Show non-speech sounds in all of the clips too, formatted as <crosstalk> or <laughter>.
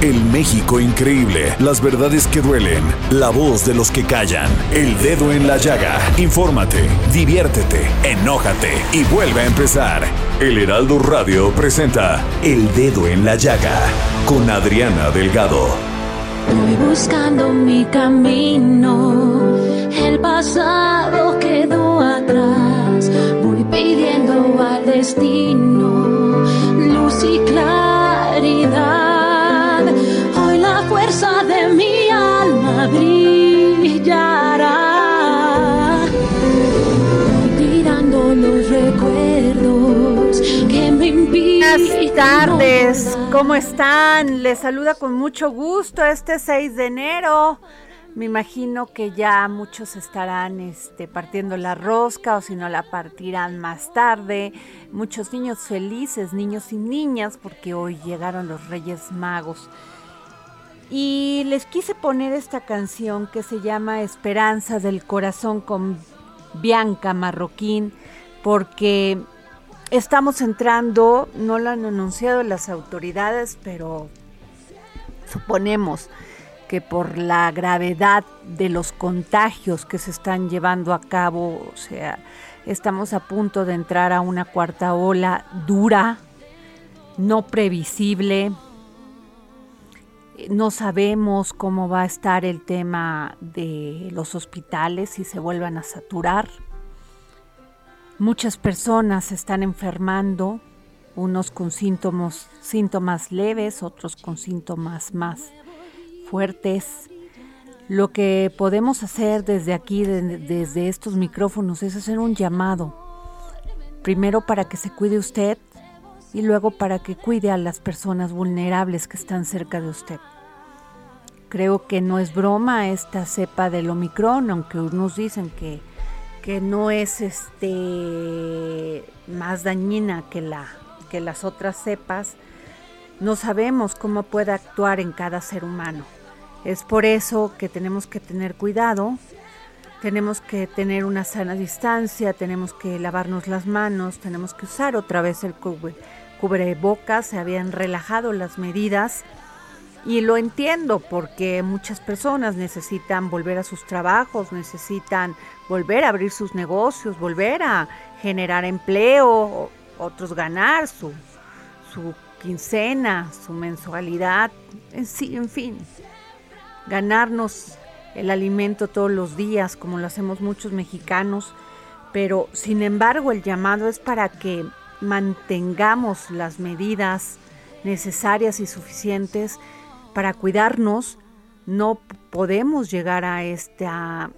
El México increíble, las verdades que duelen, la voz de los que callan, el dedo en la llaga. Infórmate, diviértete, enójate y vuelve a empezar. El Heraldo Radio presenta El Dedo en la Llaga con Adriana Delgado. Voy buscando mi camino, el pasado quedó atrás. Voy pidiendo al destino luz y claridad. Fuerza de mi alma brillará. Tirando los recuerdos que me impiden. Buenas tardes, ¿cómo están? Les saluda con mucho gusto este 6 de enero. Me imagino que ya muchos estarán este, partiendo la rosca o si no la partirán más tarde. Muchos niños felices, niños y niñas, porque hoy llegaron los Reyes Magos. Y les quise poner esta canción que se llama Esperanza del Corazón con Bianca Marroquín, porque estamos entrando, no lo han anunciado las autoridades, pero suponemos que por la gravedad de los contagios que se están llevando a cabo, o sea, estamos a punto de entrar a una cuarta ola dura, no previsible. No sabemos cómo va a estar el tema de los hospitales si se vuelvan a saturar. Muchas personas están enfermando, unos con síntomas, síntomas leves, otros con síntomas más fuertes. Lo que podemos hacer desde aquí, de- desde estos micrófonos, es hacer un llamado. Primero para que se cuide usted y luego para que cuide a las personas vulnerables que están cerca de usted. Creo que no es broma esta cepa del Omicron, aunque unos dicen que, que no es este más dañina que, la, que las otras cepas. No sabemos cómo puede actuar en cada ser humano. Es por eso que tenemos que tener cuidado, tenemos que tener una sana distancia, tenemos que lavarnos las manos, tenemos que usar otra vez el cubre- cubrebocas, se habían relajado las medidas y lo entiendo porque muchas personas necesitan volver a sus trabajos, necesitan volver a abrir sus negocios, volver a generar empleo, otros ganar su, su quincena, su mensualidad, en, sí, en fin, ganarnos el alimento todos los días, como lo hacemos muchos mexicanos, pero sin embargo el llamado es para que mantengamos las medidas necesarias y suficientes para cuidarnos. No podemos llegar a esta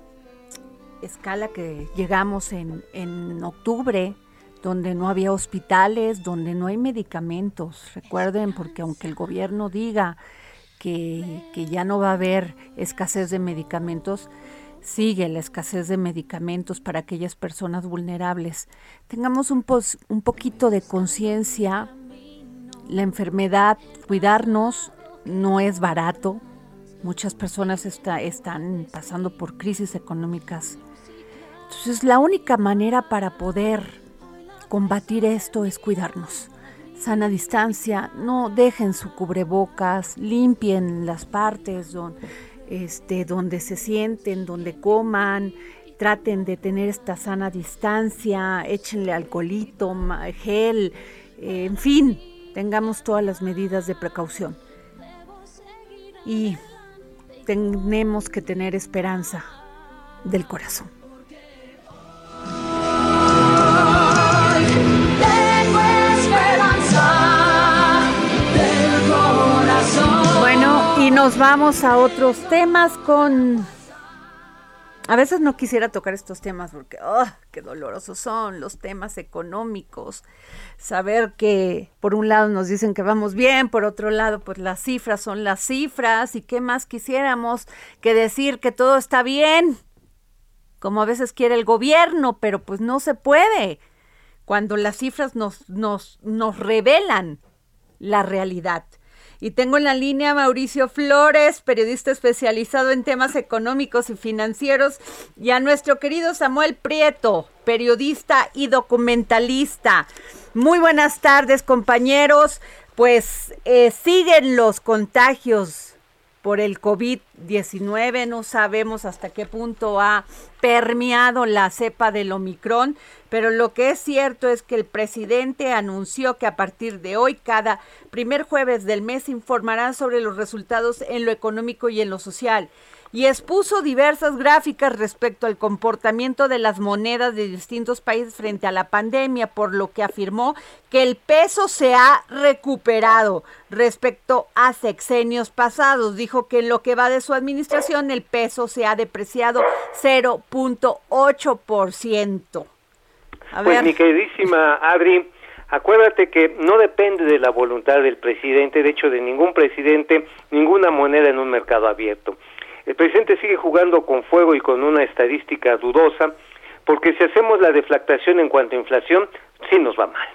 escala que llegamos en, en octubre, donde no había hospitales, donde no hay medicamentos. Recuerden, porque aunque el gobierno diga que, que ya no va a haber escasez de medicamentos, sigue la escasez de medicamentos para aquellas personas vulnerables. Tengamos un, pos- un poquito de conciencia. La enfermedad, cuidarnos, no es barato. Muchas personas está- están pasando por crisis económicas. Entonces, la única manera para poder combatir esto es cuidarnos. Sana distancia, no dejen su cubrebocas, limpien las partes este, donde se sienten, donde coman, traten de tener esta sana distancia, échenle alcoholito, gel, eh, en fin, tengamos todas las medidas de precaución. Y tenemos que tener esperanza del corazón. Bueno, y nos vamos a otros temas con a veces no quisiera tocar estos temas porque, oh, qué dolorosos son los temas económicos. Saber que por un lado nos dicen que vamos bien, por otro lado, pues las cifras son las cifras y qué más quisiéramos que decir que todo está bien, como a veces quiere el gobierno, pero pues no se puede cuando las cifras nos, nos, nos revelan la realidad. Y tengo en la línea a Mauricio Flores, periodista especializado en temas económicos y financieros, y a nuestro querido Samuel Prieto, periodista y documentalista. Muy buenas tardes, compañeros. Pues eh, siguen los contagios por el COVID-19. No sabemos hasta qué punto ha permeado la cepa del Omicron, pero lo que es cierto es que el presidente anunció que a partir de hoy, cada primer jueves del mes, informará sobre los resultados en lo económico y en lo social y expuso diversas gráficas respecto al comportamiento de las monedas de distintos países frente a la pandemia, por lo que afirmó que el peso se ha recuperado respecto a sexenios pasados. Dijo que en lo que va de su administración el peso se ha depreciado 0.8%. Pues mi queridísima Adri, Acuérdate que no depende de la voluntad del presidente, de hecho de ningún presidente, ninguna moneda en un mercado abierto. El presidente sigue jugando con fuego y con una estadística dudosa, porque si hacemos la deflactación en cuanto a inflación, sí nos va mal.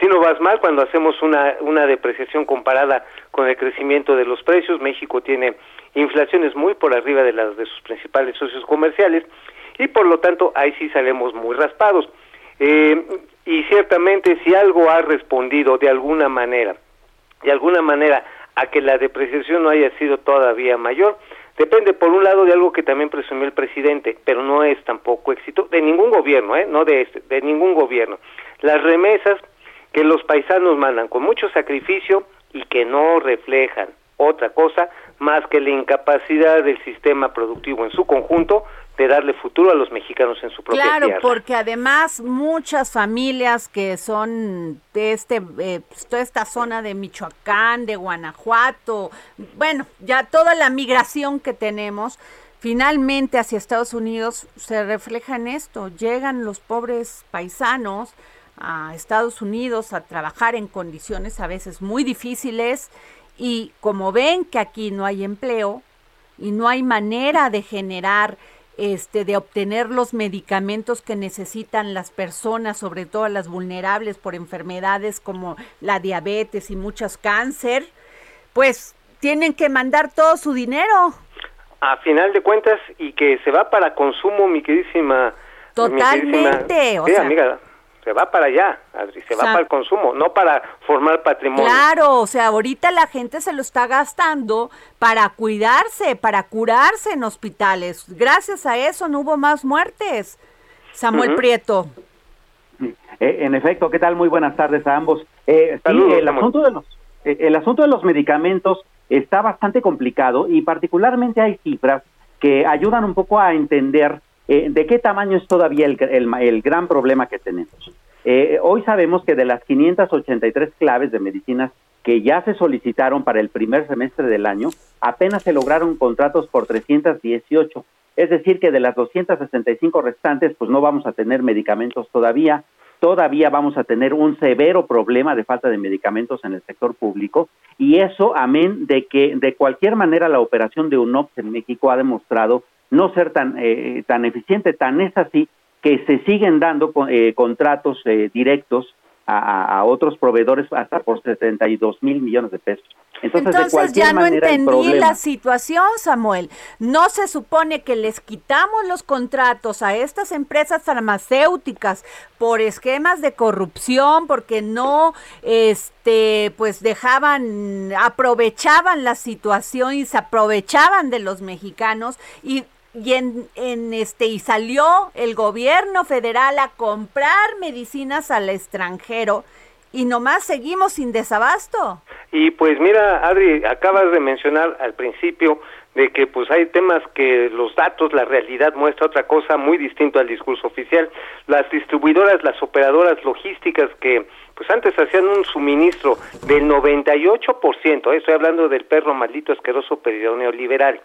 Sí nos va mal cuando hacemos una, una depreciación comparada con el crecimiento de los precios. México tiene inflaciones muy por arriba de las de sus principales socios comerciales y por lo tanto ahí sí salimos muy raspados. Eh, y ciertamente si algo ha respondido de alguna manera, de alguna manera a que la depreciación no haya sido todavía mayor, Depende, por un lado, de algo que también presumió el presidente, pero no es tampoco éxito de ningún gobierno, ¿eh? no de este, de ningún gobierno. Las remesas que los paisanos mandan con mucho sacrificio y que no reflejan otra cosa más que la incapacidad del sistema productivo en su conjunto de darle futuro a los mexicanos en su propia claro, porque además muchas familias que son de este eh, pues, toda esta zona de Michoacán, de Guanajuato, bueno, ya toda la migración que tenemos finalmente hacia Estados Unidos se refleja en esto. Llegan los pobres paisanos a Estados Unidos a trabajar en condiciones a veces muy difíciles y como ven que aquí no hay empleo y no hay manera de generar este, de obtener los medicamentos que necesitan las personas, sobre todo las vulnerables por enfermedades como la diabetes y muchos cáncer, pues tienen que mandar todo su dinero. A final de cuentas, y que se va para consumo, mi queridísima. Totalmente. sí, amiga, se va para allá, se va para el consumo, no para formar patrimonio. Claro, o sea, ahorita la gente se lo está gastando para cuidarse, para curarse en hospitales. Gracias a eso no hubo más muertes. Samuel Prieto. Eh, en efecto, ¿qué tal? Muy buenas tardes a ambos. Eh, el asunto de los eh, el asunto de los medicamentos está bastante complicado y particularmente hay cifras que ayudan un poco a entender eh, ¿De qué tamaño es todavía el, el, gran problema que tenemos? Eh, hoy sabemos que de las 583 claves de medicinas que ya se solicitaron para el primer semestre del año, apenas se lograron contratos por 318. Es decir, que de las 265 restantes, pues no vamos a tener medicamentos todavía. Todavía vamos a tener un severo problema de falta de medicamentos en el sector público. Y eso, amén de que de cualquier manera la operación de UNOPS en México ha demostrado no ser tan, eh, tan eficiente. Tan es así que se siguen dando eh, contratos eh, directos a, otros proveedores hasta por 72 mil millones de pesos. Entonces, ya no entendí la situación, Samuel. No se supone que les quitamos los contratos a estas empresas farmacéuticas por esquemas de corrupción, porque no, este, pues dejaban, aprovechaban la situación y se aprovechaban de los mexicanos y y en, en, este y salió el gobierno federal a comprar medicinas al extranjero y nomás seguimos sin desabasto. Y pues mira, Adri, acabas de mencionar al principio de que pues hay temas que los datos, la realidad muestra otra cosa muy distinto al discurso oficial. Las distribuidoras, las operadoras logísticas que pues antes hacían un suministro del 98%, eh, estoy hablando del perro maldito asqueroso peridoneo liberal.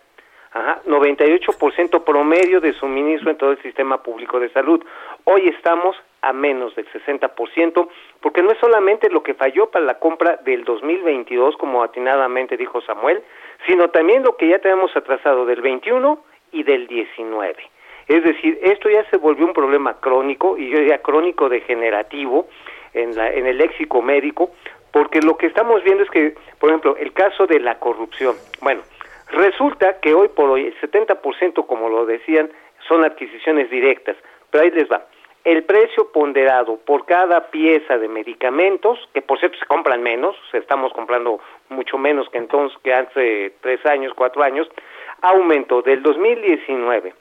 Ajá, 98% promedio de suministro en todo el sistema público de salud. Hoy estamos a menos del 60%, porque no es solamente lo que falló para la compra del 2022, como atinadamente dijo Samuel, sino también lo que ya tenemos atrasado del 21 y del 19. Es decir, esto ya se volvió un problema crónico, y yo diría crónico degenerativo en, la, en el léxico médico, porque lo que estamos viendo es que, por ejemplo, el caso de la corrupción. Bueno, Resulta que hoy por hoy el 70%, como lo decían, son adquisiciones directas, pero ahí les va. El precio ponderado por cada pieza de medicamentos, que por cierto se compran menos, estamos comprando mucho menos que entonces, que hace tres años, cuatro años, aumentó del 2019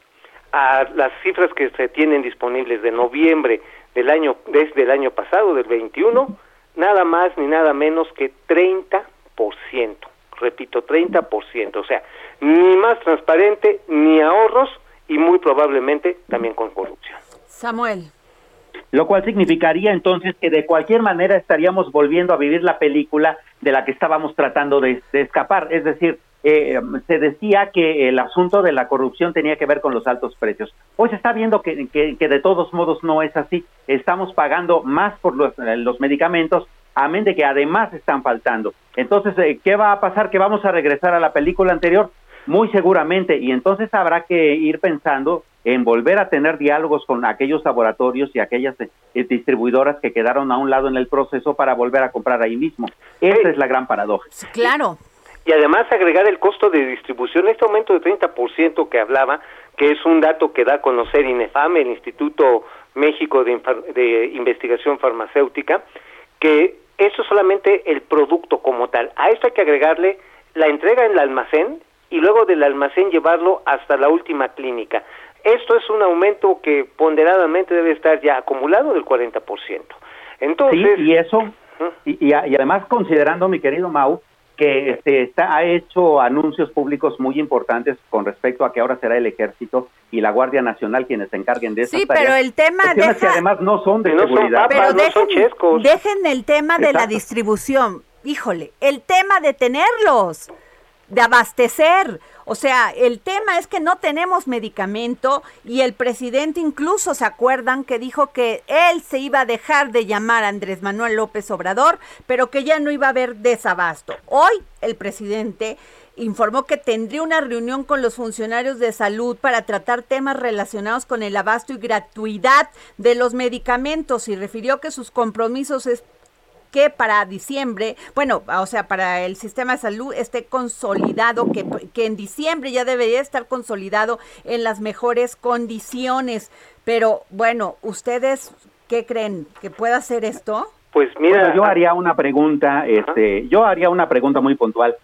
a las cifras que se tienen disponibles de noviembre del año, desde el año pasado, del 21, nada más ni nada menos que 30% repito, 30%, o sea, ni más transparente, ni ahorros y muy probablemente también con corrupción. Samuel. Lo cual significaría entonces que de cualquier manera estaríamos volviendo a vivir la película de la que estábamos tratando de, escapar. Es decir, eh, se decía que el asunto de la corrupción tenía que ver con los altos precios. Hoy se está viendo que, que, de todos modos no es así. Estamos pagando más por los, los medicamentos amén de que además están faltando. Entonces, eh, ¿qué va a pasar? ¿Que vamos a regresar a la película anterior? Muy seguramente, y entonces habrá que ir pensando en volver a tener diálogos con aquellos laboratorios y aquellas eh, distribuidoras que quedaron a un lado en el proceso para volver a comprar ahí mismo. Esa es la gran paradoja. Claro. Y además agregar el costo de distribución, este aumento de 30% que hablaba, que es un dato que da a conocer INEFAM, el Instituto México de, de Investigación Farmacéutica, que eso es solamente el producto como tal. A esto hay que agregarle la entrega en el almacén y luego del almacén llevarlo hasta la última clínica. Esto es un aumento que ponderadamente debe estar ya acumulado del 40%. Entonces, sí, y eso, y, y, además considerando, mi querido Mau, que este, está, ha hecho anuncios públicos muy importantes con respecto a que ahora será el ejército y la Guardia Nacional quienes se encarguen de eso. Sí, pero el tema deja, que además no son de seguridad. pero dejen, dejen el tema de la distribución. Híjole, el tema de tenerlos de abastecer. O sea, el tema es que no tenemos medicamento y el presidente incluso se acuerdan que dijo que él se iba a dejar de llamar Andrés Manuel López Obrador, pero que ya no iba a haber desabasto. Hoy el presidente informó que tendría una reunión con los funcionarios de salud para tratar temas relacionados con el abasto y gratuidad de los medicamentos y refirió que sus compromisos es que para diciembre, bueno, o sea, para el sistema de salud esté consolidado, que, que en diciembre ya debería estar consolidado en las mejores condiciones. Pero bueno, ¿ustedes qué creen? ¿Que pueda hacer esto? Pues mira, yo haría una pregunta, este, yo haría una pregunta muy puntual.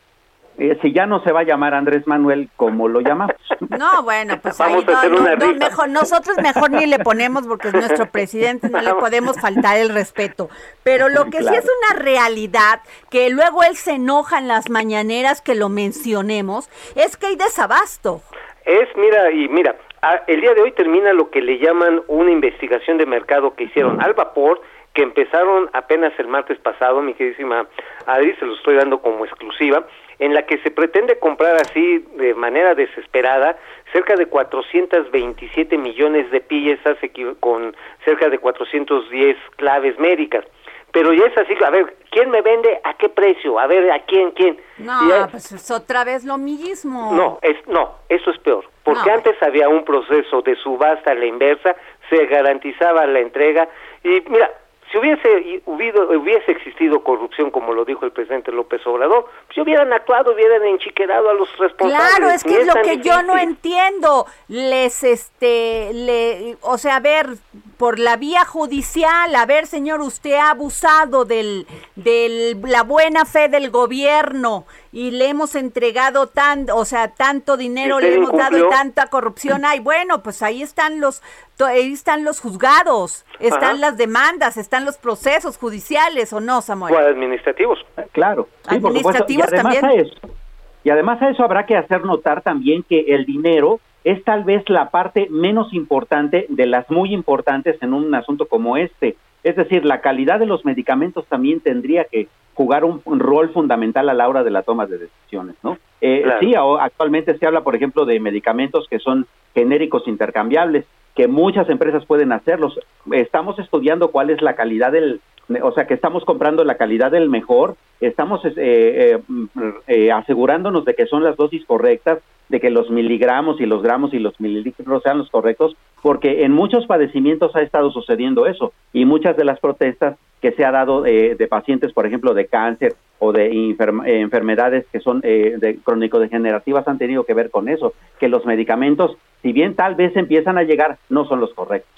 Eh, si ya no se va a llamar Andrés Manuel, ¿cómo lo llamamos? No, bueno, pues ahí no, mejor, nosotros mejor ni le ponemos porque es nuestro presidente, no le podemos faltar el respeto. Pero lo que sí es una realidad, que luego él se enoja en las mañaneras que lo mencionemos, es que hay desabasto. Es, mira, y mira, el día de hoy termina lo que le llaman una investigación de mercado que hicieron al vapor, que empezaron apenas el martes pasado, mi queridísima Adri, se lo estoy dando como exclusiva, en la que se pretende comprar así de manera desesperada cerca de 427 millones de piezas con cerca de 410 claves médicas. Pero ya es así, a ver, ¿quién me vende? ¿A qué precio? A ver, ¿a quién? ¿Quién? No, pues es otra vez lo mismo. No, es, no, eso es peor. Porque antes había un proceso de subasta a la inversa, se garantizaba la entrega y mira, si hubiese, hubiese existido corrupción, como lo dijo el presidente López Obrador, si hubieran actuado, hubieran enchiquerado a los responsables. Claro, es que es, lo que yo no entiendo. Les, este, le, o sea, a ver, por la vía judicial, a ver, señor, usted ha abusado del, de la buena fe del gobierno y le hemos entregado tan, o sea, tanto dinero le hemos dado y tanta corrupción hay. Bueno, pues ahí están los, ahí están los juzgados, están las demandas, están los procesos judiciales, ¿o no, Samuel? O administrativos. Claro. administrativos también. Y además a eso habrá que hacer notar también que el dinero es tal vez la parte menos importante de las muy importantes en un asunto como este. Es decir, la calidad de los medicamentos también tendría que jugar un, rol fundamental a la hora de la toma de decisiones, ¿no? Eh, Sí, actualmente se habla, por ejemplo, de medicamentos que son genéricos intercambiables, que muchas empresas pueden hacerlos. Estamos estudiando cuál es la calidad del, o sea, que estamos comprando la calidad del mejor, estamos eh, eh, eh, asegurándonos de que son las dosis correctas, de que los miligramos y los gramos y los mililitros sean los correctos, porque en muchos padecimientos ha estado sucediendo eso y muchas de las protestas que se ha dado de pacientes, por ejemplo, de cáncer o de enfermedades que son de crónico-degenerativas han tenido que ver con eso, que los medicamentos, si bien tal vez empiezan a llegar, no son los correctos.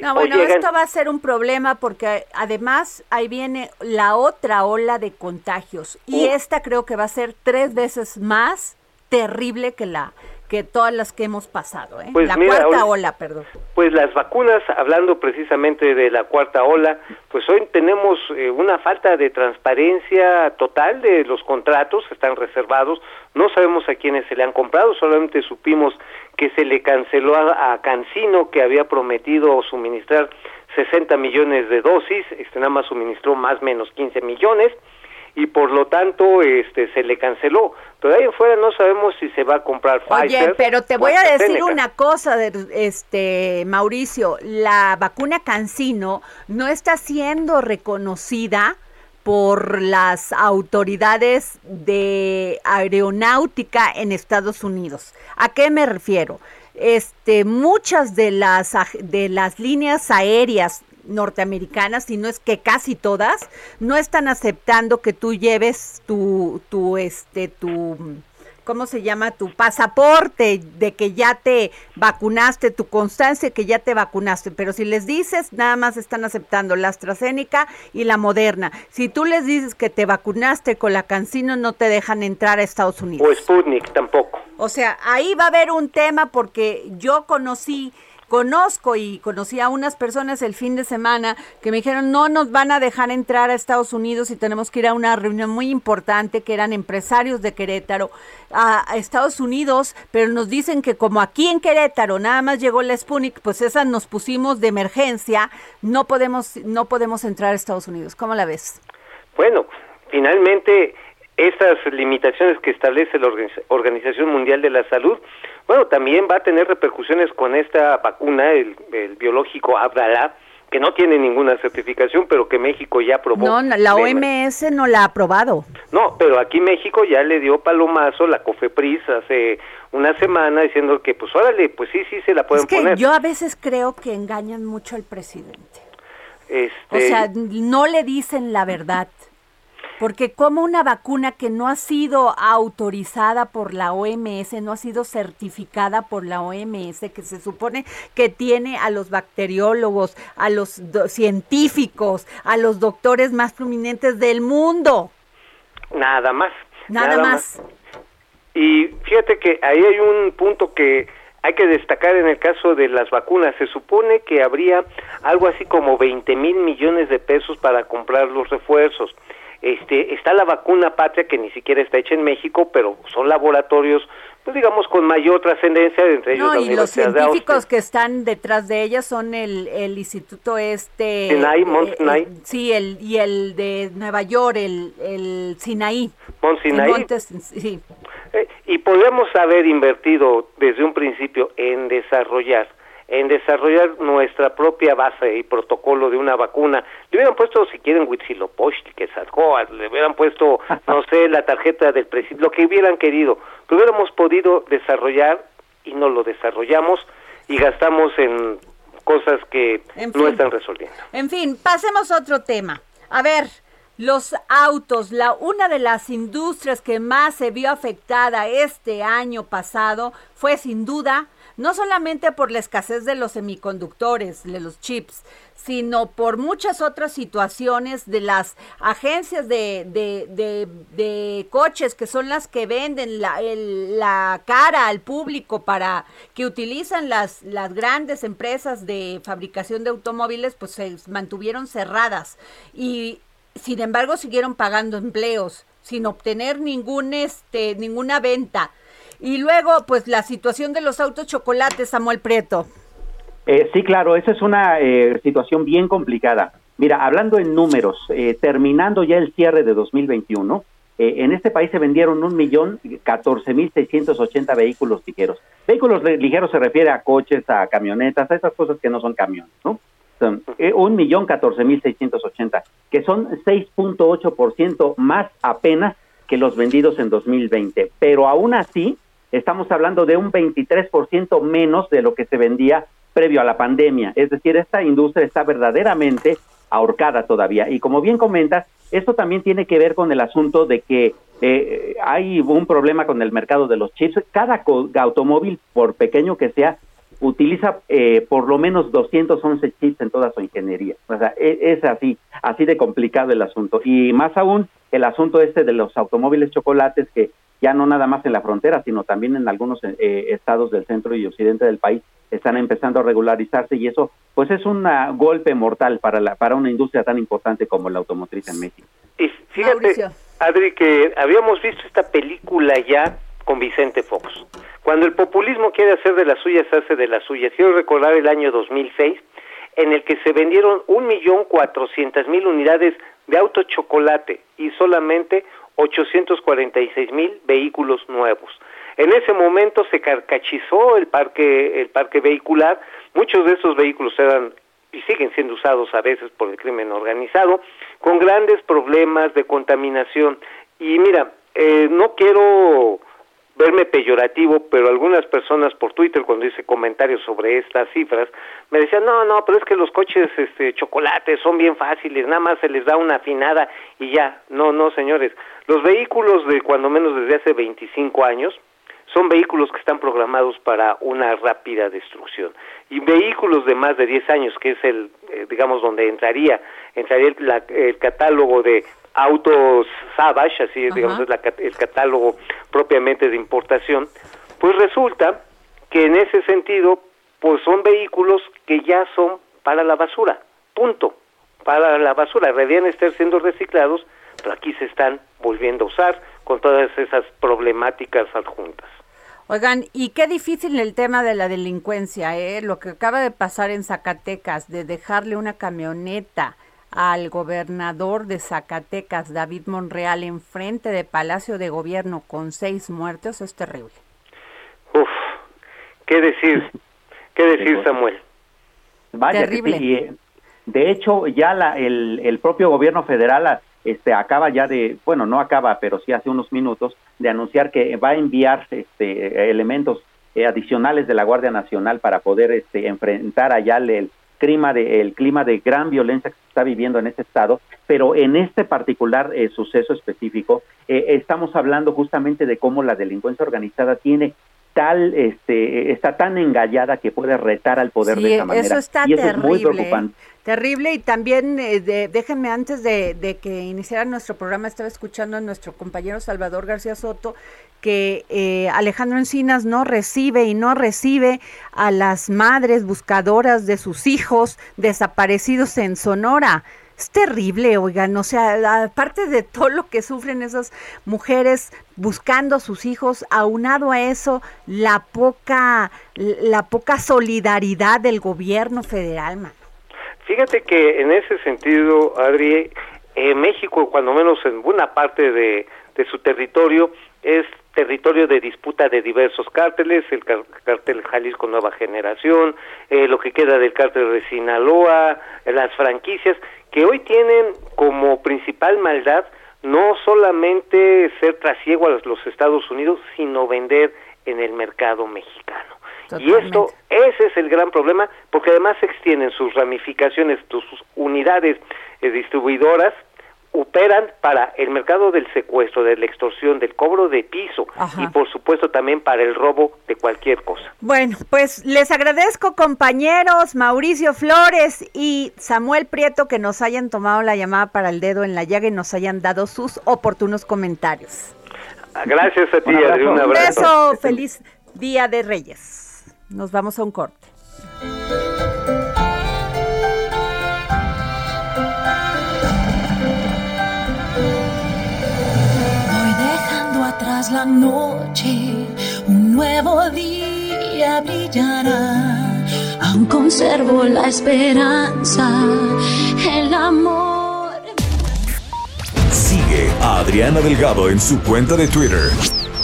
no, bueno, esto va a ser un problema porque además ahí viene la otra ola de contagios y esta creo que va a ser tres veces más terrible que la que todas las que hemos pasado, ¿eh? Pues la cuarta ola, perdón. Pues las vacunas, hablando precisamente de la cuarta ola, pues hoy tenemos eh, una falta de transparencia total de los contratos, están reservados, no sabemos a quiénes se le han comprado, solamente supimos que se le canceló a, a Cancino, que había prometido suministrar 60 millones de dosis, este nada más suministró más o menos 15 millones, y por lo tanto este se le canceló. Pero ahí afuera no sabemos si se va a comprar Pfizer. Oye, pero te voy a decir una cosa, de, este Mauricio, la vacuna Cancino no está siendo reconocida por las autoridades de aeronáutica en Estados Unidos. ¿A qué me refiero? Este, muchas de las de las líneas aéreas norteamericanas, si no es que casi todas, no están aceptando que tú lleves tu, tu, este, tu, ¿cómo se llama? Tu pasaporte de que ya te vacunaste, tu constancia que ya te vacunaste. Pero si les dices, nada más están aceptando la AstraZeneca y la Moderna. Si tú les dices que te vacunaste con la Cancino, no te dejan entrar a Estados Unidos. O Sputnik tampoco. O sea, ahí va a haber un tema porque yo conocí conozco y conocí a unas personas el fin de semana que me dijeron no nos van a dejar entrar a Estados Unidos y tenemos que ir a una reunión muy importante que eran empresarios de Querétaro a, Estados Unidos, pero nos dicen que como aquí en Querétaro nada más llegó la Sputnik, pues esa nos pusimos de emergencia, no podemos no podemos entrar a Estados Unidos. ¿Cómo la ves? Bueno, finalmente estas limitaciones que establece la Organización Mundial de la Salud, bueno, también va a tener repercusiones con esta vacuna, el, biológico Abdala, que no tiene ninguna certificación, pero que México ya aprobó. No, la OMS no la ha aprobado. No, pero aquí México ya le dio palomazo la COFEPRIS hace una semana diciendo que pues órale, pues sí, sí se la pueden es que poner. Yo a veces creo que engañan mucho al presidente. Este... O sea, no le dicen la verdad. Porque como una vacuna que no ha sido autorizada por la OMS, no ha sido certificada por la OMS, que se supone que tiene a los bacteriólogos, a los científicos, a los doctores más prominentes del mundo. Nada más. Nada, más. Y fíjate que ahí hay un punto que hay que destacar en el caso de las vacunas. Se supone que habría algo así como 20 mil millones de pesos para comprar los refuerzos. Este, está la vacuna patria que ni siquiera está hecha en México, pero son laboratorios, pues digamos, con mayor trascendencia, entre ellos no, y los científicos que están detrás de ella son el, el instituto este... Sinai, Mont Sinai. sí, el, y el de Nueva York, el, el Sinaí. Mont Sinai. sí. Eh, y podemos haber invertido desde un principio en desarrollar en desarrollar nuestra propia base y protocolo de una vacuna. Le hubieran puesto, si quieren, Huitzilopochtli, que sacó, le hubieran puesto, <laughs> no sé, la tarjeta del presidente, lo que hubieran querido. Lo hubiéramos podido desarrollar y no lo desarrollamos y gastamos en cosas que no están resolviendo. En fin, pasemos a otro tema. A ver, los autos, la una de las industrias que más se vio afectada este año pasado fue sin duda no solamente por la escasez de los semiconductores, de los chips, sino por muchas otras situaciones de las agencias de, de, coches que son las que venden la, la, cara al público para que utilizan las, las grandes empresas de fabricación de automóviles, pues se mantuvieron cerradas y sin embargo siguieron pagando empleos sin obtener ningún, este, ninguna venta. Y luego, pues la situación de los autos chocolates, Samuel Prieto. Eh, sí, claro, esa es una eh, situación bien complicada. Mira, hablando en números, eh, terminando ya el cierre de 2021, en este país se vendieron un millón catorce mil seiscientos ochenta vehículos ligeros. Vehículos ligeros se refiere a coches, a camionetas, a esas cosas que no son camiones, ¿no? Son un millón catorce mil seiscientos ochenta, que son 6.8% más apenas que los vendidos en 2020. Pero aún así, estamos hablando de un 23% menos de lo que se vendía previo a la pandemia. Es decir, esta industria está verdaderamente ahorcada todavía. Y como bien comentas, esto también tiene que ver con el asunto de que eh, hay un problema con el mercado de los chips. Cada automóvil, por pequeño que sea, utiliza eh, por lo menos 211 chips en toda su ingeniería. O sea, e, es, así, así de complicado el asunto. Y más aún, el asunto este de los automóviles chocolates que ya no nada más en la frontera, sino también en algunos eh, estados del centro y occidente del país están empezando a regularizarse y eso pues es un golpe mortal para la para una industria tan importante como la automotriz en México. Y fíjate, Adri, que habíamos visto esta película ya con Vicente Fox. Cuando el populismo quiere hacer de las suyas, hace de las suyas. Quiero recordar el año 2006, en el que se vendieron un millón cuatrocientas mil unidades de auto chocolate y solamente 846 mil vehículos nuevos. En ese momento se carcachizó el parque, el parque vehicular. Muchos de esos vehículos eran y siguen siendo usados a veces por el crimen organizado, con grandes problemas de contaminación. Y mira, eh, no quiero verme peyorativo, pero algunas personas por Twitter cuando hice comentarios sobre estas cifras me decían, no, no, pero es que los coches este, chocolates son bien fáciles, nada más se les da una afinada y ya. No, no, señores, los vehículos de cuando menos desde hace 25 años, son vehículos que están programados para una rápida destrucción. Y vehículos de más de 10 años, que es el, eh, digamos, donde entraría, entraría el, catálogo de autos Savage, así digamos, es el catálogo propiamente de importación, pues resulta que en ese sentido, pues son vehículos que ya son para la basura, punto, para la basura, deberían estar siendo reciclados, pero aquí se están volviendo a usar con todas esas problemáticas adjuntas. Oigan, y qué difícil el tema de la delincuencia, ¿eh? Lo que acaba de pasar en Zacatecas, de dejarle una camioneta al gobernador de Zacatecas, David Monreal, enfrente de Palacio de Gobierno con seis muertos, es terrible. Uf, ¿qué decir? ¿Qué decir, Samuel? Vaya, terrible. Eh, de hecho, ya la, el, el propio gobierno federal este, acaba ya de, bueno, no acaba, pero sí hace unos minutos, de anunciar que va a enviar este, elementos eh, adicionales de la Guardia Nacional para poder este, enfrentar allá el, clima de el clima de gran violencia que se está viviendo en este estado, pero en este particular eh, suceso específico eh, estamos hablando justamente de cómo la delincuencia organizada tiene tal este está tan engallada que puede retar al poder de esa manera eso está y eso terrible, es muy preocupante. Terrible y también eh, déjenme antes de, que iniciara nuestro programa estaba escuchando a nuestro compañero Salvador García Soto que eh, Alejandro Encinas no recibe y no recibe a las madres buscadoras de sus hijos desaparecidos en Sonora. Es terrible, oigan, o sea, aparte de todo lo que sufren esas mujeres buscando a sus hijos, aunado a eso, la poca, la poca solidaridad del gobierno federal, man. Fíjate que en ese sentido, Adri, eh, México, cuando menos en buena parte de, de su territorio, es territorio de disputa de diversos cárteles, el cártel Jalisco Nueva Generación, eh, lo que queda del cártel de Sinaloa, las franquicias, que hoy tienen como principal maldad no solamente ser trasiego a los Estados Unidos, sino vender en el mercado mexicano. Y esto, ese es el gran problema, porque además se extienden sus ramificaciones, sus unidades eh, distribuidoras operan para el mercado del secuestro, de la extorsión, del cobro de piso y por supuesto también para el robo de cualquier cosa. Bueno, pues les agradezco compañeros Mauricio Flores y Samuel Prieto que nos hayan tomado la llamada para el dedo en la llaga y nos hayan dado sus oportunos comentarios. Gracias a ti, Un abrazo. Un beso, feliz Día de Reyes. Nos vamos a un corte. La noche, un nuevo día brillará. Aún conservo la esperanza, el amor. Sigue a Adriana Delgado en su cuenta de Twitter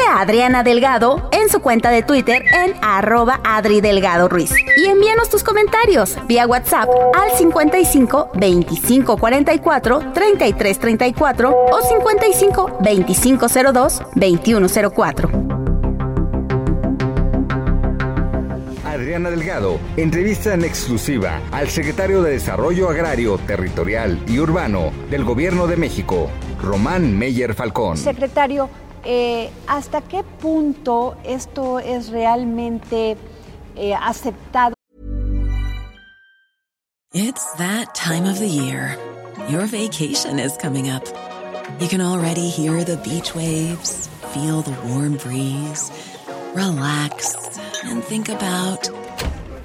Sigue a Adriana Delgado en su cuenta de Twitter en arroba Adri Delgado Ruiz. Y envíanos tus comentarios vía WhatsApp al 55 25 44 33 34 o 55 25 02 21 04. Adriana Delgado entrevista en exclusiva al secretario de Desarrollo Agrario, Territorial y Urbano del Gobierno de México, Román Meyer Falcón. Secretario, eh, ¿hasta qué punto esto es realmente eh, aceptado? It's that time of the year. Your vacation is coming up. You can already hear the beach waves, feel the warm breeze, relax, and think about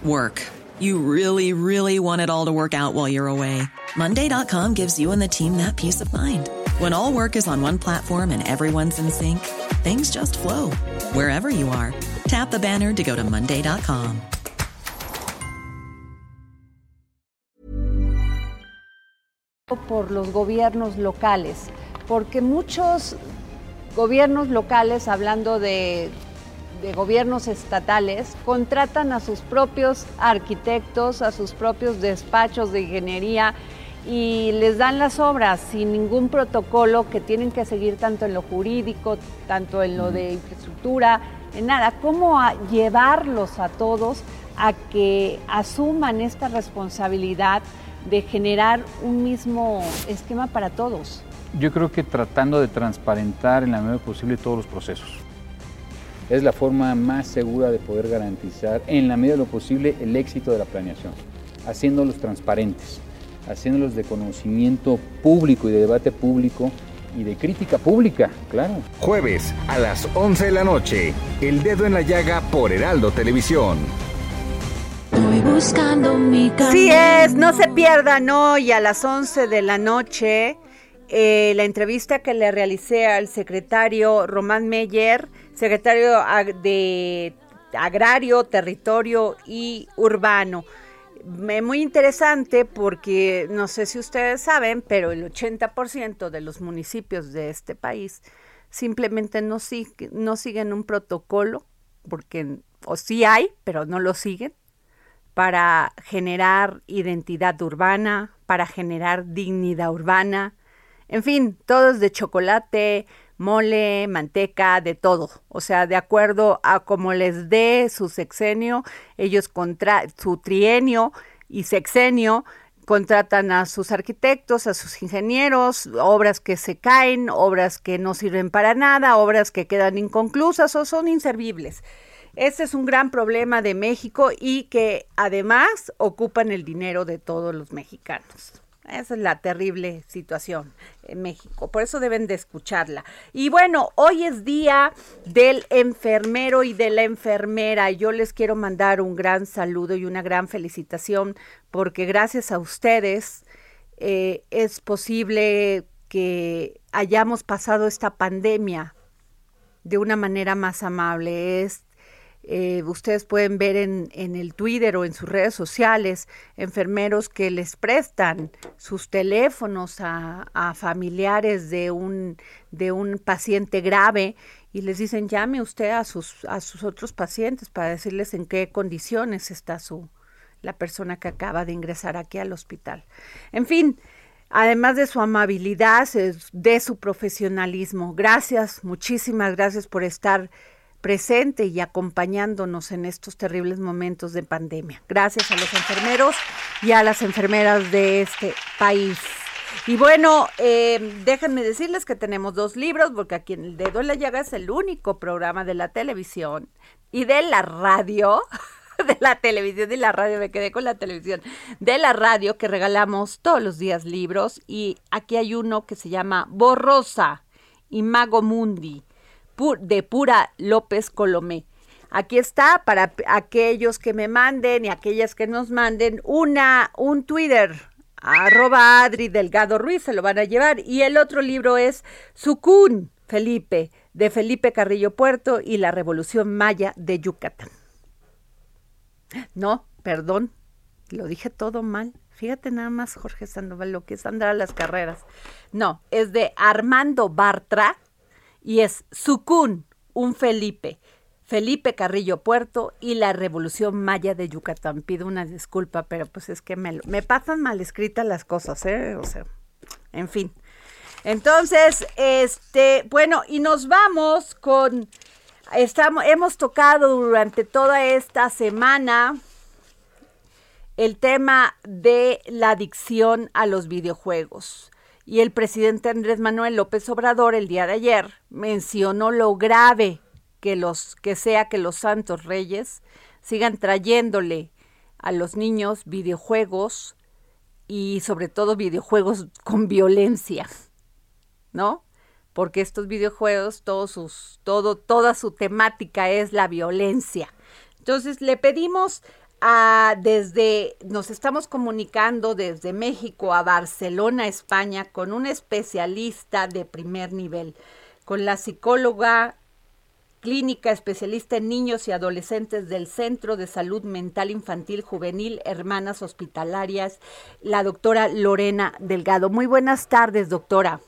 work. You really, really want it all to work out while you're away. Monday.com gives you and the team that peace of mind. When all work is on one platform and everyone's in sync, things just flow wherever you are. Tap the banner to go to Monday.com. Por los gobiernos locales, porque muchos gobiernos locales, hablando de, de gobiernos estatales, contratan a sus propios arquitectos, a sus propios despachos de ingeniería y les dan las obras sin ningún protocolo que tienen que seguir tanto en lo jurídico, tanto en lo de infraestructura, en nada. ¿Cómo a llevarlos a todos a que asuman esta responsabilidad de generar un mismo esquema para todos? Yo creo que tratando de transparentar en la medida posible todos los procesos. Es la forma más segura de poder garantizar en la medida de lo posible el éxito de la planeación, haciéndolos transparentes haciéndolos de conocimiento público y de debate público y de crítica pública, claro. Jueves a las 11 de la noche, El Dedo en la Llaga por Heraldo Televisión. Voy buscando mi Sí es, no se pierdan hoy a las 11 de la noche eh, la entrevista que le realicé al secretario Román Meyer, secretario de Agrario, Territorio y Urbano muy interesante porque no sé si ustedes saben, pero el 80% de los municipios de este país simplemente no, no siguen un protocolo, porque o sí hay, pero no lo siguen, para generar identidad urbana, para generar dignidad urbana, en fin, todo es de chocolate, mole, manteca, de todo. O sea, de acuerdo a cómo les dé su sexenio, ellos contra su trienio y sexenio contratan a sus arquitectos, a sus ingenieros, obras que se caen, obras que no sirven para nada, obras que quedan inconclusas o son inservibles. Este es un gran problema de México y que además ocupan el dinero de todos los mexicanos. Esa es la terrible situación en México, por eso deben de escucharla. Y bueno, hoy es día del enfermero y de la enfermera. Yo les quiero mandar un gran saludo y una gran felicitación porque gracias a ustedes eh, es posible que hayamos pasado esta pandemia de una manera más amable. Eh, ustedes pueden ver en, en, el Twitter o en sus redes sociales enfermeros que les prestan sus teléfonos a, a, familiares de un, de un paciente grave y les dicen llame usted a sus, a sus otros pacientes para decirles en qué condiciones está su, la persona que acaba de ingresar aquí al hospital. En fin, además de su amabilidad, de su profesionalismo. Gracias, muchísimas gracias por estar presente y acompañándonos en estos terribles momentos de pandemia. Gracias a los enfermeros y a las enfermeras de este país. Y bueno, eh, déjenme decirles que tenemos dos libros, porque aquí en El Dedo en la Llaga es el único programa de la televisión y de la radio, <laughs> de la televisión y la radio, me quedé con la televisión, de la radio que regalamos todos los días libros. Y aquí hay uno que se llama Borrosa y Mago Mundi, de Pura López Colomé. Aquí está para aquellos que me manden y aquellas que nos manden una, un Twitter, arroba Adri Delgado Ruiz, se lo van a llevar. Y el otro libro es Sucún Felipe, de Felipe Carrillo Puerto y la Revolución Maya de Yucatán. No, perdón, lo dije todo mal. Fíjate nada más, Jorge Sandoval, lo que es andar a las carreras. No, es de Armando Bartra y es Sucún, un Felipe. Felipe Carrillo Puerto y la Revolución Maya de Yucatán. Pido una disculpa, pero pues es que me, pasan mal escritas las cosas, ¿eh? O sea, en fin. Entonces, este, bueno, y nos vamos con, estamos, hemos tocado durante toda esta semana el tema de la adicción a los videojuegos. Y el presidente Andrés Manuel López Obrador el día de ayer mencionó lo grave que los que sea que los santos reyes sigan trayéndole a los niños videojuegos y sobre todo videojuegos con violencia, ¿no? Porque estos videojuegos, todos sus, todo, toda su temática es la violencia. Entonces le pedimos desde, nos estamos comunicando desde México a Barcelona, España, con un especialista de primer nivel, con la psicóloga clínica especialista en niños y adolescentes del Centro de Salud Mental Infantil Juvenil Hermanas Hospitalarias, la doctora Lorena Delgado. Muy buenas tardes, doctora.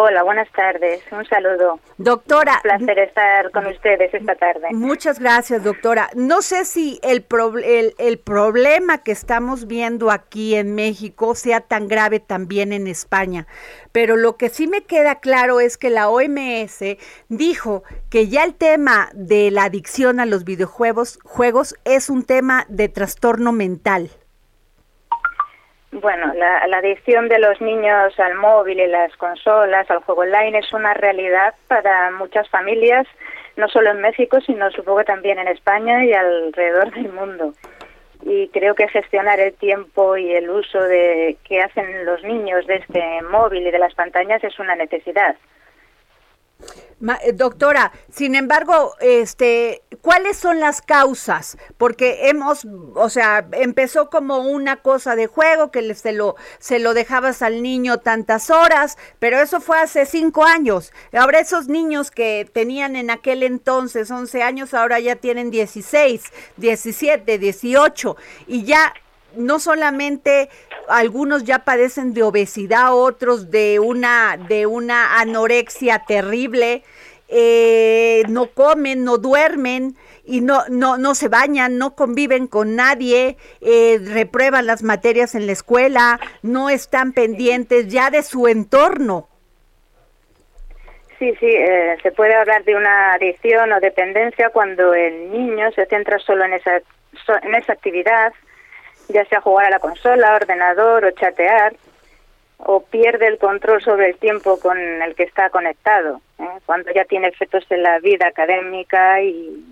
Hola, buenas tardes. Un saludo. Doctora. Un placer estar con ustedes esta tarde. Muchas gracias, doctora. No sé si el, el, el, problema que estamos viendo aquí en México sea tan grave también en España, pero lo que sí me queda claro es que la OMS dijo que ya el tema de la adicción a los videojuegos juegos es un tema de trastorno mental. Bueno, la, adicción de los niños al móvil y las consolas, al juego online, es una realidad para muchas familias, no solo en México, sino supongo también en España y alrededor del mundo. Y creo que gestionar el tiempo y el uso de que hacen los niños de este móvil y de las pantallas es una necesidad. Eh, doctora, sin embargo, este, ¿cuáles son las causas? Porque hemos, o sea, empezó como una cosa de juego que se lo, se lo dejabas al niño tantas horas, pero eso fue hace cinco años. Ahora esos niños que tenían en aquel entonces 11 años, ahora ya tienen 16, 17, 18 y ya no solamente algunos ya padecen de obesidad, otros de una, de una anorexia terrible, eh, no comen, no duermen y no, no, no se bañan, no conviven con nadie, eh, reprueban las materias en la escuela, no están pendientes ya de su entorno. Sí, sí, eh, se puede hablar de una adicción o dependencia cuando el niño se centra solo en esa, en esa actividad ya sea jugar a la consola, ordenador o chatear, o pierde el control sobre el tiempo con el que está conectado, ¿eh? cuando ya tiene efectos en la vida académica y,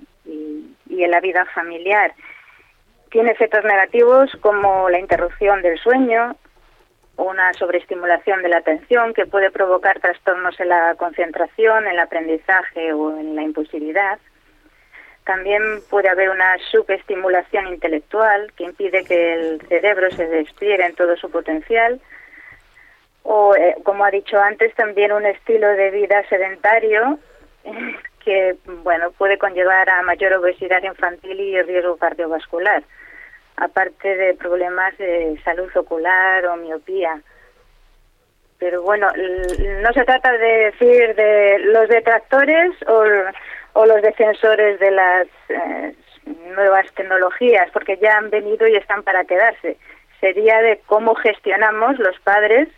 y en la vida familiar. Tiene efectos negativos como la interrupción del sueño, una sobreestimulación de la atención que puede provocar trastornos en la concentración, en el aprendizaje o en la impulsividad también puede haber una subestimulación intelectual que impide que el cerebro se despliegue en todo su potencial. O, eh, como ha dicho antes, también un estilo de vida sedentario <laughs> que bueno puede conllevar a mayor obesidad infantil y riesgo cardiovascular, aparte de problemas de salud ocular o miopía. Pero bueno, no se trata de decir de los detractores o o los defensores de las eh, nuevas tecnologías, porque ya han venido y están para quedarse. Sería de cómo gestionamos los padres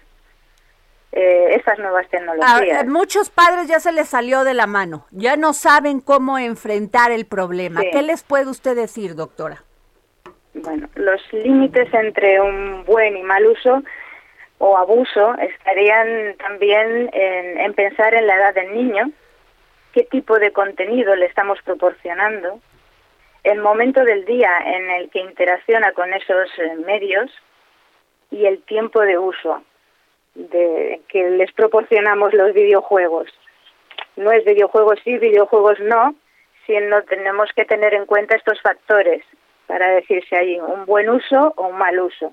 eh, esas nuevas tecnologías. muchos padres ya se les salió de la mano, ya no saben cómo enfrentar el problema. ¿Qué les puede usted decir, doctora? Bueno, los límites entre un buen y mal uso o abuso estarían también en, pensar en la edad del niño, qué tipo de contenido le estamos proporcionando, el momento del día en el que interacciona con esos eh, medios y el tiempo de uso de que les proporcionamos los videojuegos. No es videojuegos sí, videojuegos no, sino tenemos que tener en cuenta estos factores para decir si hay un buen uso o un mal uso.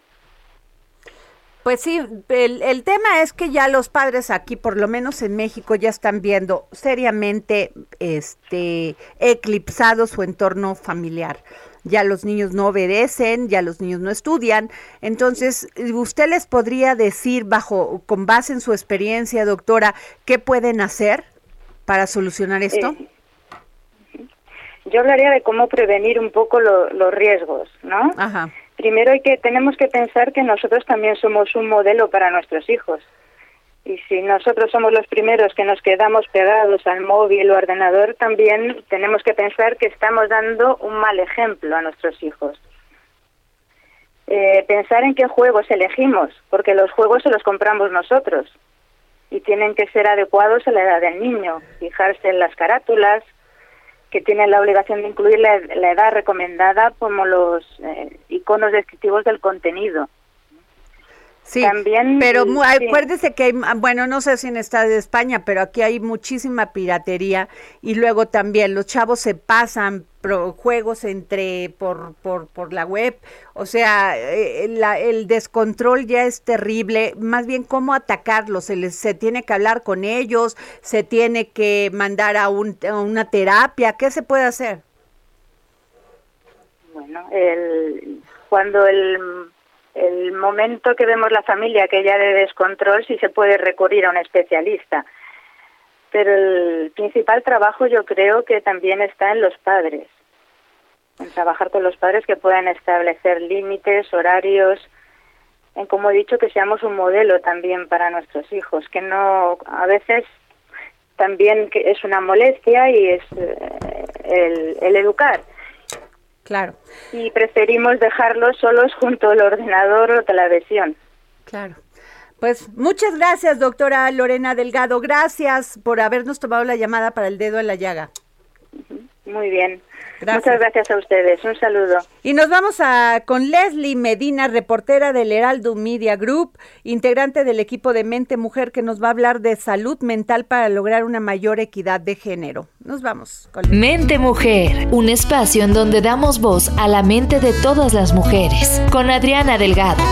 Pues sí, el, tema es que ya los padres aquí, por lo menos en México, ya están viendo seriamente este eclipsado su entorno familiar. Ya los niños no obedecen, ya los niños no estudian. Entonces, ¿usted les podría decir, bajo, con base en su experiencia, doctora, qué pueden hacer para solucionar esto? Eh, yo hablaría de cómo prevenir un poco los riesgos, ¿no? Ajá primero hay que tenemos que pensar que nosotros también somos un modelo para nuestros hijos. Y si nosotros somos los primeros que nos quedamos pegados al móvil o ordenador, también tenemos que pensar que estamos dando un mal ejemplo a nuestros hijos. Eh, pensar en qué juegos elegimos, porque los juegos se los compramos nosotros y tienen que ser adecuados a la edad del niño. Fijarse en las carátulas, que tienen la obligación de incluir la, edad recomendada como los eh, iconos descriptivos del contenido. Sí, También, pero acuérdese que hay, bueno, no sé si en Estado de España, pero aquí hay muchísima piratería y luego también los chavos se pasan juegos entre por, por, por la web, o sea, eh, el descontrol ya es terrible, más bien cómo atacarlos, se, les, se tiene que hablar con ellos, se tiene que mandar a, un, a una terapia, ¿qué se puede hacer? Bueno, el, cuando el, el momento que vemos la familia que ya de descontrol, sí se puede recurrir a un especialista pero el principal trabajo yo creo que también está en los padres en trabajar con los padres que puedan establecer límites, horarios, en como he dicho que seamos un modelo también para nuestros hijos, que no a veces también es una molestia y es eh, el, educar. Claro. Y preferimos dejarlos solos junto al ordenador o televisión. Claro. Pues muchas gracias, doctora Lorena Delgado. Gracias por habernos tomado la llamada para el dedo en la llaga. Muy bien. Muchas gracias a ustedes. Un saludo. Y nos vamos a con Leslie Medina, reportera del Heraldo Media Group, integrante del equipo de Mente Mujer, que nos va a hablar de salud mental para lograr una mayor equidad de género. Nos vamos con Mente Mujer, un espacio en donde damos voz a la mente de todas las mujeres, con Adriana Delgado.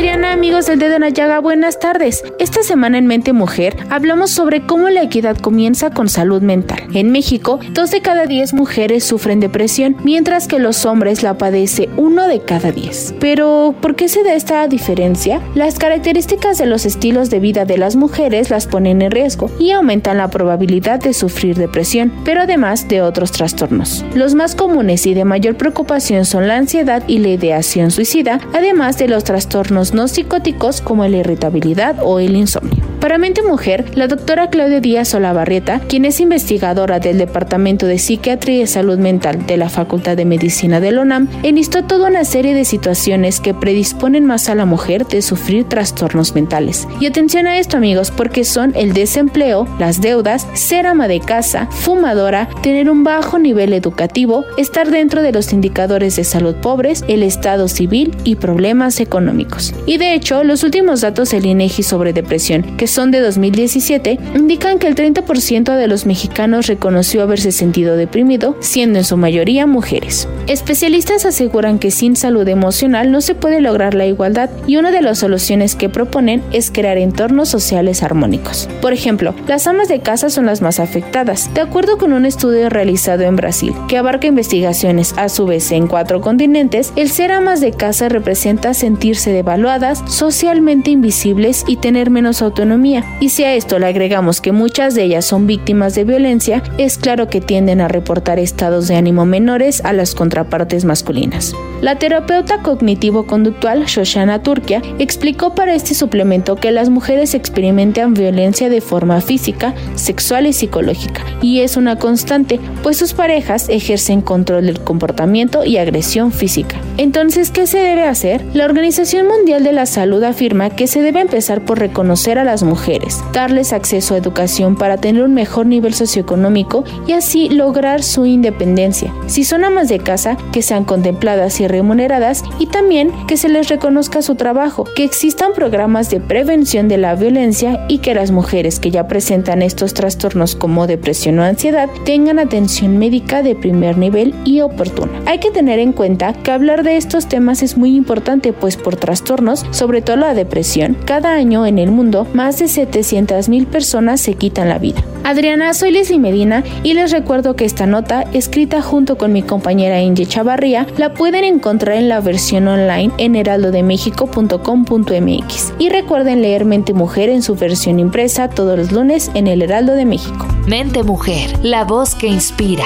Adriana, amigos del Dedo en la Llaga, buenas tardes. Esta semana en Mente Mujer hablamos sobre cómo la equidad comienza con salud mental. En México, dos de cada diez mujeres sufren depresión, mientras que los hombres la padece uno de cada diez. Pero, ¿por qué se da esta diferencia? Las características de los estilos de vida de las mujeres las ponen en riesgo y aumentan la probabilidad de sufrir depresión, pero además de otros trastornos. Los más comunes y de mayor preocupación son la ansiedad y la ideación suicida, además de los trastornos no psicóticos como la irritabilidad o el insomnio. Para Mente Mujer, la doctora Claudia Díaz Olavarrieta, quien es investigadora del Departamento de Psiquiatría y Salud Mental de la Facultad de Medicina de la UNAM, enlistó toda una serie de situaciones que predisponen más a la mujer de sufrir trastornos mentales. Y atención a esto amigos, porque son el desempleo, las deudas, ser ama de casa, fumadora, tener un bajo nivel educativo, estar dentro de los indicadores de salud pobres, el estado civil y problemas económicos. Y de hecho, los últimos datos del INEGI sobre depresión, que son de 2017, indican que el 30% de los mexicanos reconoció haberse sentido deprimido, siendo en su mayoría mujeres. Especialistas aseguran que sin salud emocional no se puede lograr la igualdad y una de las soluciones que proponen es crear entornos sociales armónicos. Por ejemplo, las amas de casa son las más afectadas, de acuerdo con un estudio realizado en Brasil, que abarca investigaciones a su vez en cuatro continentes, el ser amas de casa representa sentirse devaluadas, socialmente invisibles y tener menos autonomía y si a esto le agregamos que muchas de ellas son víctimas de violencia, es claro que tienden a reportar estados de ánimo menores a las contrapartes masculinas. La terapeuta cognitivo-conductual Shoshana Turkia explicó para este suplemento que las mujeres experimentan violencia de forma física, sexual y psicológica, y es una constante, pues sus parejas ejercen control del comportamiento y agresión física. Entonces, ¿qué se debe hacer? La Organización Mundial de la Salud afirma que se debe empezar por reconocer a las mujeres, darles acceso a educación para tener un mejor nivel socioeconómico y así lograr su independencia. Si son amas de casa, que sean contempladas y remuneradas y también que se les reconozca su trabajo, que existan programas de prevención de la violencia y que las mujeres que ya presentan estos trastornos como depresión o ansiedad tengan atención médica de primer nivel y oportuna. Hay que tener en cuenta que hablar de estos temas es muy importante pues por trastornos, sobre todo la depresión, cada año en el mundo más de 700 mil personas se quitan la vida. Adriana, soy Leslie Medina y les recuerdo que esta nota, escrita junto con mi compañera Inge Chavarría, la pueden encontrar en la versión online en heraldodemexico.com.mx. Y recuerden leer Mente Mujer en su versión impresa todos los lunes en el Heraldo de México. Mente Mujer, la voz que inspira.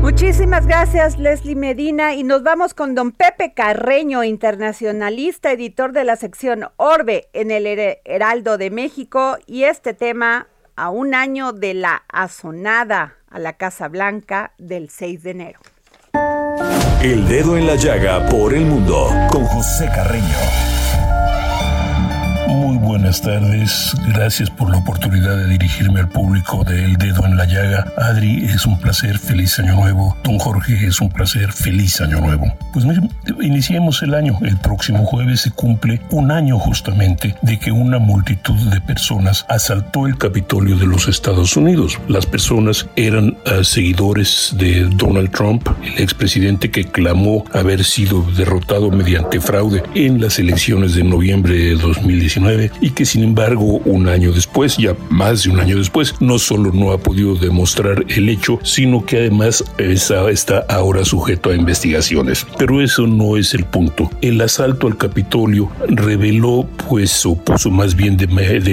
Muchísimas gracias Leslie Medina y nos vamos con don Pepe Carreño, internacionalista, editor de la sección Orbe en el Heraldo de México y este tema a un año de la azonada a la Casa Blanca del 6 de enero. El dedo en la llaga por el mundo con José Carreño. Buenas tardes, gracias por la oportunidad de dirigirme al público de El Dedo en la Llaga. Adri, es un placer, feliz año nuevo. Don Jorge, es un placer, feliz año nuevo. Pues iniciemos el año. El próximo jueves se cumple un año justamente de que una multitud de personas asaltó el Capitolio de los Estados Unidos. Las personas eran uh, seguidores de Donald Trump, el expresidente que clamó haber sido derrotado mediante fraude en las elecciones de noviembre de 2019 y que sin embargo un año después, ya más de un año después, no solo no ha podido demostrar el hecho, sino que además está, está ahora sujeto a investigaciones. Pero eso no es el punto. El asalto al Capitolio reveló, pues, o puso más bien de,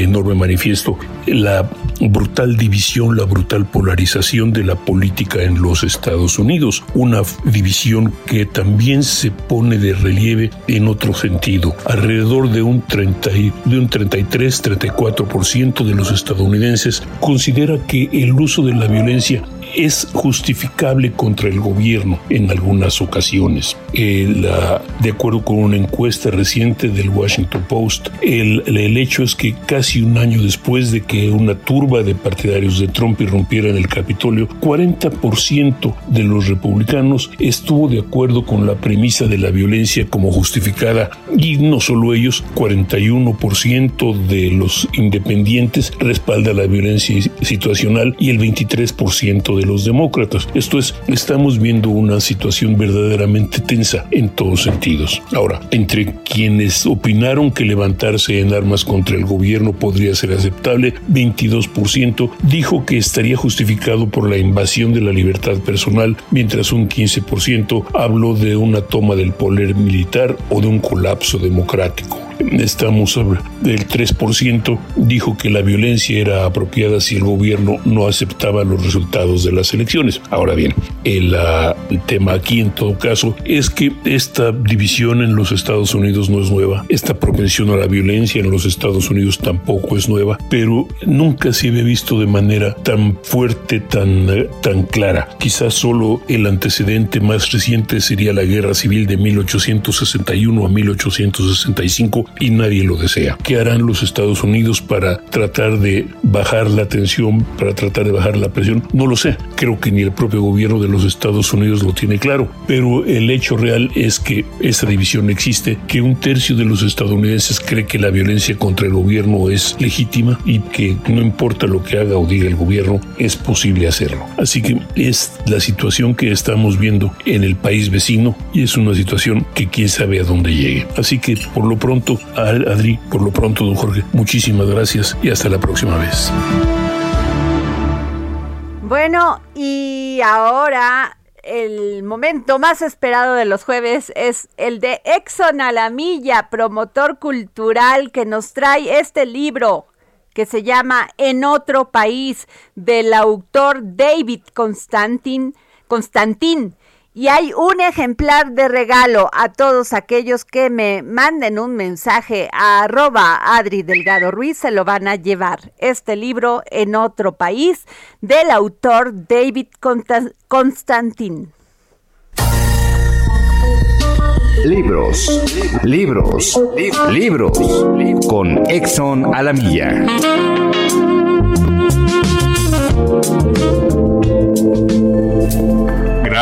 enorme manifiesto la brutal división, la brutal polarización de la política en los Estados Unidos. Una división que también se pone de relieve en otro sentido. Alrededor de un 30 de un 33-34% de los estadounidenses considera que el uso de la violencia es justificable contra el gobierno en algunas ocasiones. de acuerdo con una encuesta reciente del Washington Post, el, el, hecho es que casi un año después de que una turba de partidarios de Trump irrumpiera en el Capitolio, 40% de los republicanos estuvo de acuerdo con la premisa de la violencia como justificada y no solo ellos, 41% de los independientes respalda la violencia situacional y el 23% de los demócratas. Esto es, estamos viendo una situación verdaderamente tensa en todos sentidos. Ahora, entre quienes opinaron que levantarse en armas contra el gobierno podría ser aceptable, 22% dijo que estaría justificado por la invasión de la libertad personal, mientras un 15% habló de una toma del poder militar o de un colapso democrático estamos sobre el 3% dijo que la violencia era apropiada si el gobierno no aceptaba los resultados de las elecciones. Ahora bien, el, ah, el, tema aquí en todo caso es que esta división en los Estados Unidos no es nueva, esta propensión a la violencia en los Estados Unidos tampoco es nueva, pero nunca se había visto de manera tan fuerte, tan, eh, tan clara. Quizás solo el antecedente más reciente sería la guerra civil de 1861 a 1865 y nadie lo desea. ¿Qué harán los Estados Unidos para tratar de bajar la tensión, para tratar de bajar la presión? No lo sé. Creo que ni el propio gobierno de los Estados Unidos lo tiene claro. Pero el hecho real es que esa división existe, que un tercio de los estadounidenses cree que la violencia contra el gobierno es legítima y que no importa lo que haga o diga el gobierno, es posible hacerlo. Así que es la situación que estamos viendo en el país vecino y es una situación que quién sabe a dónde llegue. Así que por lo pronto Adri, por lo pronto, don Jorge, muchísimas gracias y hasta la próxima vez. Bueno, y ahora el momento más esperado de los jueves es el de Exxon a promotor cultural que nos trae este libro que se llama En otro país del autor David Constantin, Constantin Y hay un ejemplar de regalo a todos aquellos que me manden un mensaje a arroba Adri Delgado Ruiz, se lo van a llevar. Este libro en otro país del autor David Constantin. Libros, libros, libros, con Exxon a la milla.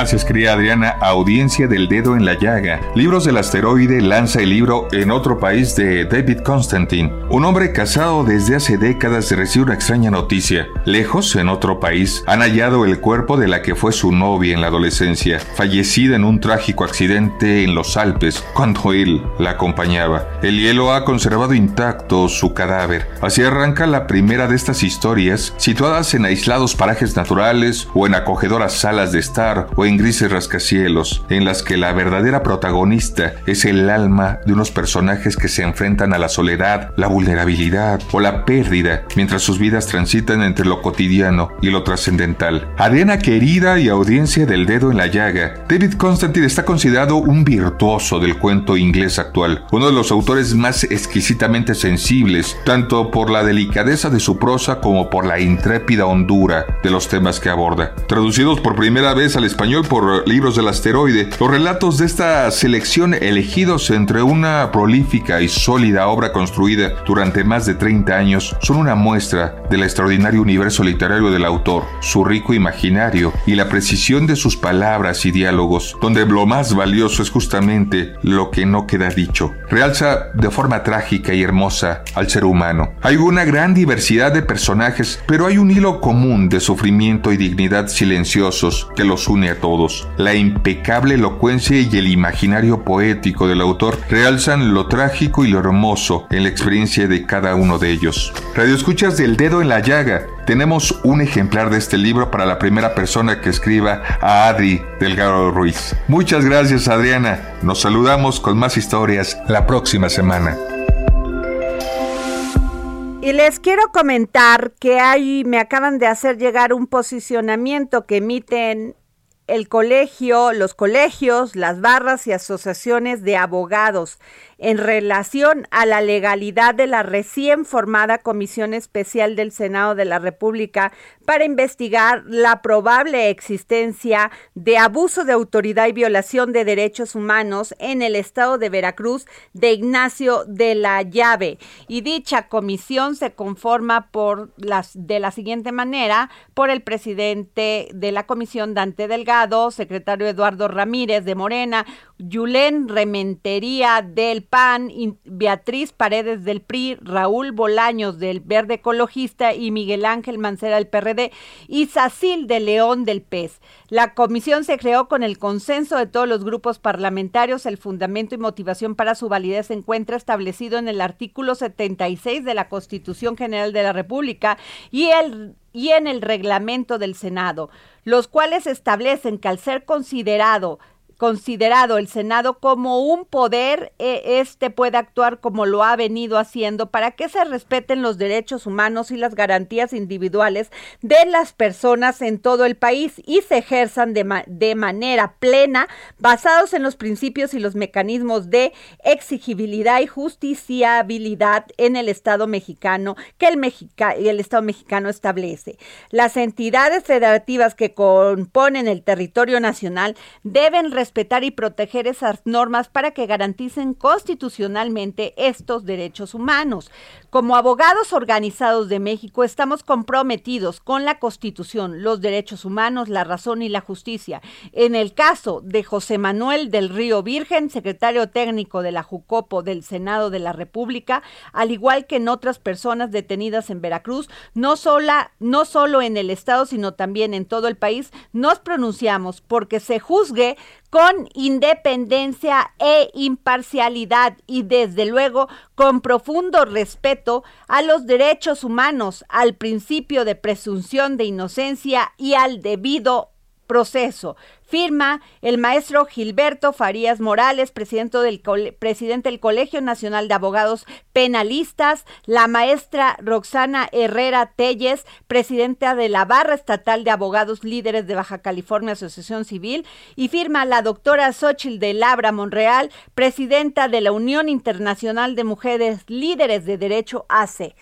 Gracias, Adriana. Audiencia del dedo en la llaga. Libros del asteroide lanza el libro En otro país de David Constantine. Un hombre casado desde hace décadas recibe una extraña noticia. Lejos, en otro país, han hallado el cuerpo de la que fue su novia en la adolescencia, fallecida en un trágico accidente en los Alpes cuando él la acompañaba. El hielo ha conservado intacto su cadáver. Así arranca la primera de estas historias, situadas en aislados parajes naturales o en acogedoras salas de estar o en grises rascacielos, en las que la verdadera protagonista es el alma de unos personajes que se enfrentan a la soledad, la vulnerabilidad o la pérdida, mientras sus vidas transitan entre lo cotidiano y lo trascendental. Adriana querida y audiencia del dedo en la llaga, David Constantine está considerado un virtuoso del cuento inglés actual, uno de los autores más exquisitamente sensibles, tanto por la delicadeza de su prosa como por la intrépida hondura de los temas que aborda. Traducidos por primera vez al español, por Libros del Asteroide. Los relatos de esta selección elegidos entre una prolífica y sólida obra construida durante más de 30 años son una muestra del extraordinario universo literario del autor, su rico imaginario y la precisión de sus palabras y diálogos, donde lo más valioso es justamente lo que no queda dicho. Realza de forma trágica y hermosa al ser humano. Hay una gran diversidad de personajes, pero hay un hilo común de sufrimiento y dignidad silenciosos que los une a todos. La impecable elocuencia y el imaginario poético del autor realzan lo trágico y lo hermoso en la experiencia de cada uno de ellos. Radio Escuchas del Dedo en la Llaga. Tenemos un ejemplar de este libro para la primera persona que escriba a Adri Delgado Ruiz. Muchas gracias Adriana. Nos saludamos con más historias la próxima semana. Y les quiero comentar que hay, me acaban de hacer llegar un posicionamiento que emiten el colegio, los colegios, las barras y asociaciones de abogados en relación a la legalidad de la recién formada Comisión Especial del Senado de la República para investigar la probable existencia de abuso de autoridad y violación de derechos humanos en el estado de Veracruz de Ignacio de la Llave. Y dicha comisión se conforma por las de la siguiente manera por el presidente de la comisión Dante Delgado, secretario Eduardo Ramírez de Morena, Yulén Rementería del PAN, Beatriz Paredes del PRI, Raúl Bolaños del Verde Ecologista y Miguel Ángel Mancera del PRD y Sacil de León del PES. La comisión se creó con el consenso de todos los grupos parlamentarios. El fundamento y motivación para su validez se encuentra establecido en el artículo 76 de la Constitución General de la República y el y en el reglamento del Senado, los cuales establecen que al ser considerado considerado el Senado como un poder, e, este puede actuar como lo ha venido haciendo para que se respeten los derechos humanos y las garantías individuales de las personas en todo el país y se ejerzan de, manera plena basados en los principios y los mecanismos de exigibilidad y justiciabilidad en el Estado mexicano que el, Mexica el Estado mexicano establece. Las entidades federativas que componen el territorio nacional deben respetar respetar y proteger esas normas para que garanticen constitucionalmente estos derechos humanos. Como abogados organizados de México estamos comprometidos con la Constitución, los derechos humanos, la razón y la justicia. En el caso de José Manuel del Río Virgen, secretario técnico de la Jucopo del Senado de la República, al igual que en otras personas detenidas en Veracruz, no, sola, no solo en el Estado, sino también en todo el país, nos pronunciamos porque se juzgue con independencia e imparcialidad y desde luego con profundo respeto a los derechos humanos, al principio de presunción de inocencia y al debido proceso. Firma el maestro Gilberto Farías Morales, presidente del, presidente del Colegio Nacional de Abogados Penalistas, la maestra Roxana Herrera Telles, presidenta de la Barra Estatal de Abogados Líderes de Baja California Asociación Civil, y firma la doctora Xochil de Labra Monreal, presidenta de la Unión Internacional de Mujeres Líderes de Derecho ACE.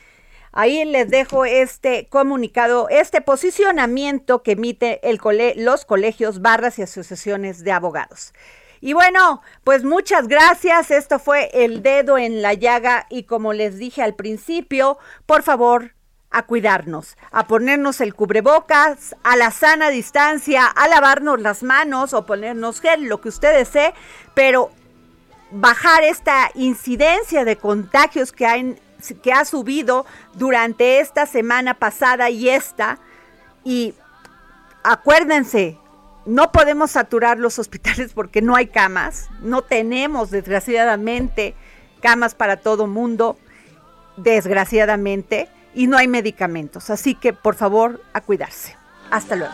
Ahí les dejo este comunicado, este posicionamiento que emite el los colegios, barras y asociaciones de abogados. Y bueno, pues muchas gracias. Esto fue el dedo en la llaga y como les dije al principio, por favor, a cuidarnos, a ponernos el cubrebocas, a la sana distancia, a lavarnos las manos o ponernos gel, lo que usted desee, pero bajar esta incidencia de contagios que hay que ha subido durante esta semana pasada y esta. Y acuérdense, no podemos saturar los hospitales porque no hay camas, no tenemos desgraciadamente camas para todo mundo, desgraciadamente, y no hay medicamentos. Así que por favor, a cuidarse. Hasta luego.